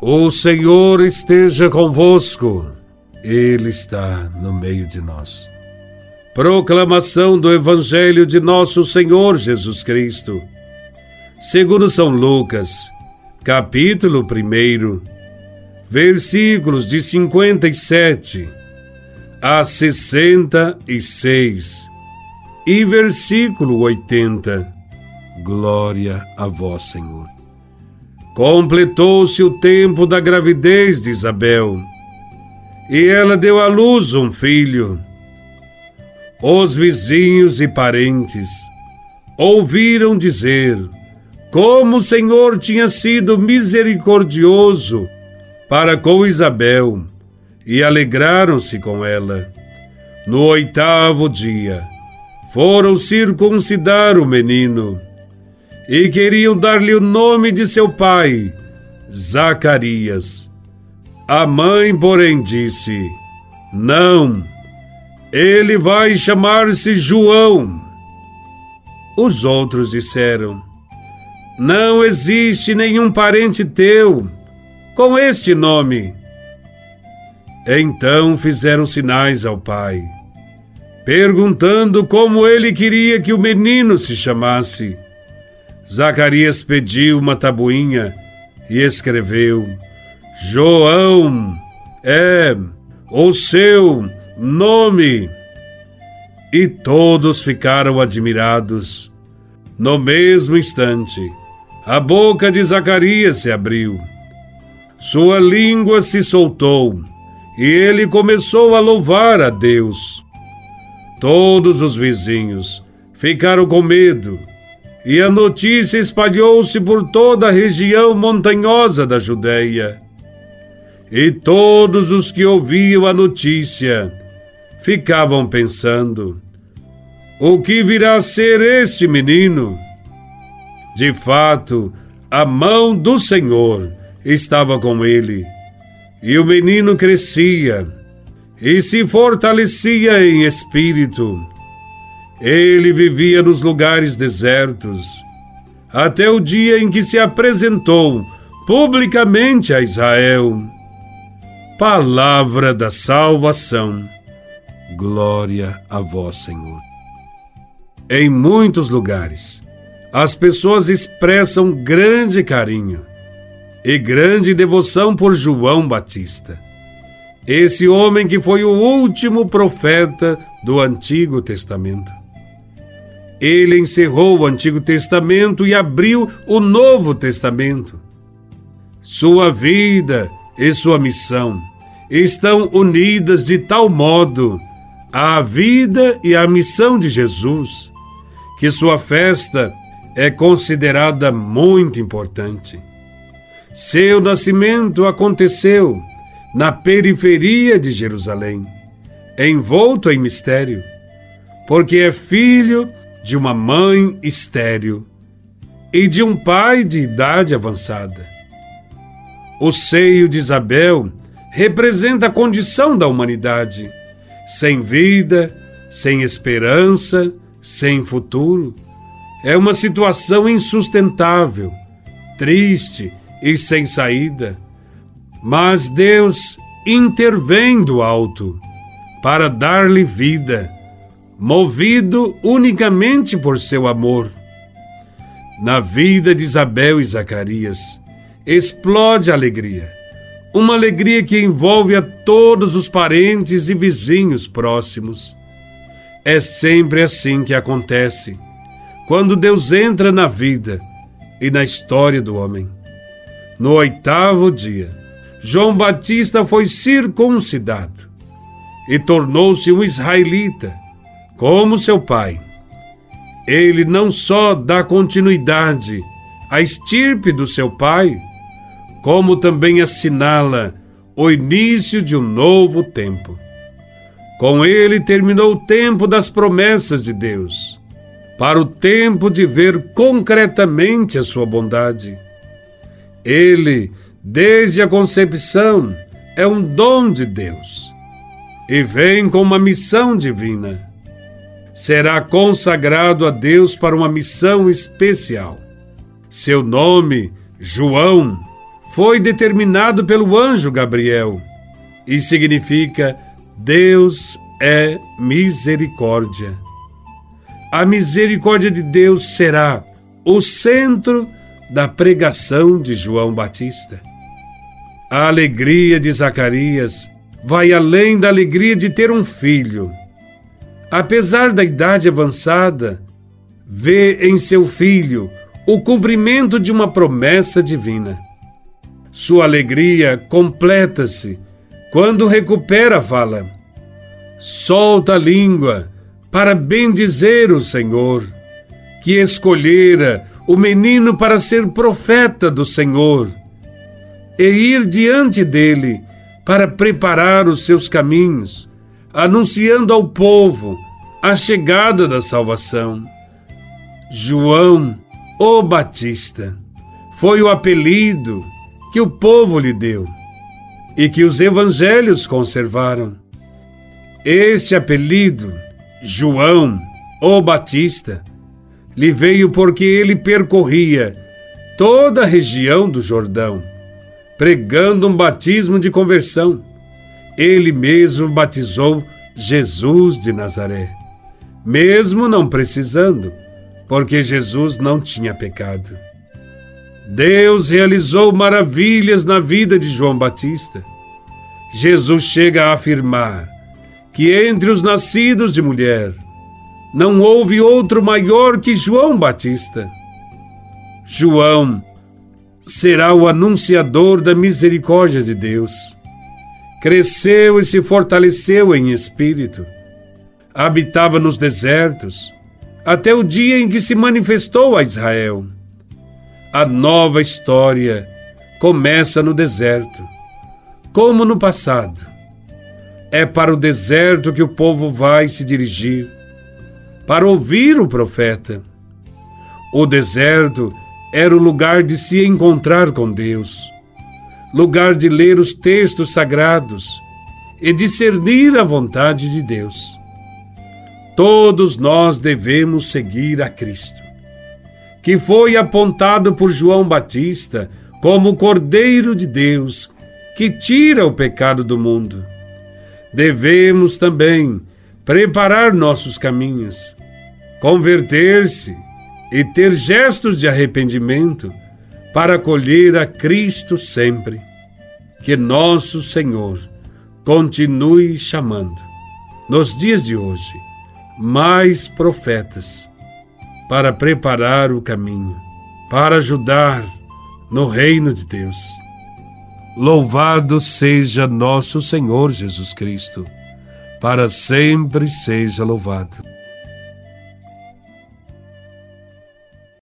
O Senhor esteja convosco, Ele está no meio de nós. Proclamação do Evangelho de Nosso Senhor Jesus Cristo, segundo São Lucas, capítulo 1, versículos de 57 a 66 e versículo 80. Glória a vós, Senhor. Completou-se o tempo da gravidez de Isabel, e ela deu à luz um filho. Os vizinhos e parentes ouviram dizer como o Senhor tinha sido misericordioso para com Isabel e alegraram-se com ela. No oitavo dia, foram circuncidar o menino e queriam dar-lhe o nome de seu pai, Zacarias. A mãe, porém, disse: Não, ele vai chamar-se João. Os outros disseram: Não existe nenhum parente teu com este nome. Então fizeram sinais ao pai, perguntando como ele queria que o menino se chamasse. Zacarias pediu uma tabuinha e escreveu: João é o seu nome. E todos ficaram admirados. No mesmo instante, a boca de Zacarias se abriu. Sua língua se soltou e ele começou a louvar a Deus. Todos os vizinhos ficaram com medo e a notícia espalhou-se por toda a região montanhosa da Judéia. E todos os que ouviam a notícia ficavam pensando: o que virá a ser este menino? De fato, a mão do Senhor estava com ele, e o menino crescia e se fortalecia em espírito ele vivia nos lugares desertos, até o dia em que se apresentou publicamente a Israel. Palavra da salvação. Glória a vós, Senhor. Em muitos lugares, as pessoas expressam grande carinho e grande devoção por João Batista. Esse homem que foi o último profeta do Antigo Testamento. Ele encerrou o Antigo Testamento e abriu o Novo Testamento. Sua vida e sua missão estão unidas de tal modo à vida e à missão de Jesus, que sua festa é considerada muito importante. Seu nascimento aconteceu na periferia de Jerusalém, envolto em mistério, porque é filho de uma mãe estéril e de um pai de idade avançada. O seio de Isabel representa a condição da humanidade, sem vida, sem esperança, sem futuro. É uma situação insustentável, triste e sem saída. Mas Deus intervém do alto para dar-lhe vida movido unicamente por seu amor. Na vida de Isabel e Zacarias, explode a alegria. Uma alegria que envolve a todos os parentes e vizinhos próximos. É sempre assim que acontece, quando Deus entra na vida e na história do homem. No oitavo dia, João Batista foi circuncidado e tornou-se um israelita como seu pai. Ele não só dá continuidade à estirpe do seu pai, como também assinala o início de um novo tempo. Com ele terminou o tempo das promessas de Deus, para o tempo de ver concretamente a sua bondade. Ele, desde a concepção, é um dom de Deus e vem com uma missão divina será consagrado a Deus para uma missão especial. Seu nome, João, foi determinado pelo anjo Gabriel e significa Deus é misericórdia. A misericórdia de Deus será o centro da pregação de João Batista. A alegria de Zacarias vai além da alegria de ter um filho. Apesar da idade avançada, vê em seu filho o cumprimento de uma promessa divina. Sua alegria completa-se quando recupera a fala. Solta a língua para bendizer o Senhor, que escolhera o menino para ser profeta do Senhor e ir diante dele para preparar os seus caminhos, anunciando ao povo a chegada da salvação. João, o Batista, foi o apelido que o povo lhe deu e que os evangelhos conservaram. Esse apelido, João, o Batista, lhe veio porque ele percorria toda a região do Jordão, pregando um batismo de conversão. Ele mesmo batizou Jesus de Nazaré, mesmo não precisando, porque Jesus não tinha pecado. Deus realizou maravilhas na vida de João Batista. Jesus chega a afirmar que entre os nascidos de mulher não houve outro maior que João Batista. João será o anunciador da misericórdia de Deus. Cresceu e se fortaleceu em espírito. Habitava nos desertos até o dia em que se manifestou a Israel a nova história começa no deserto, como no passado. É para o deserto que o povo vai se dirigir, para ouvir o profeta. O deserto era o lugar de se encontrar com Deus, lugar de ler os textos sagrados e discernir a vontade de Deus. Todos nós devemos seguir a Cristo que foi apontado por João Batista como o Cordeiro de Deus que tira o pecado do mundo. Devemos também preparar nossos caminhos, converter-se e ter gestos de arrependimento para acolher a Cristo sempre. Que nosso Senhor continue chamando, nos dias de hoje, mais profetas para preparar o caminho, para ajudar no reino de Deus. Louvado seja nosso Senhor Jesus Cristo, para sempre seja louvado.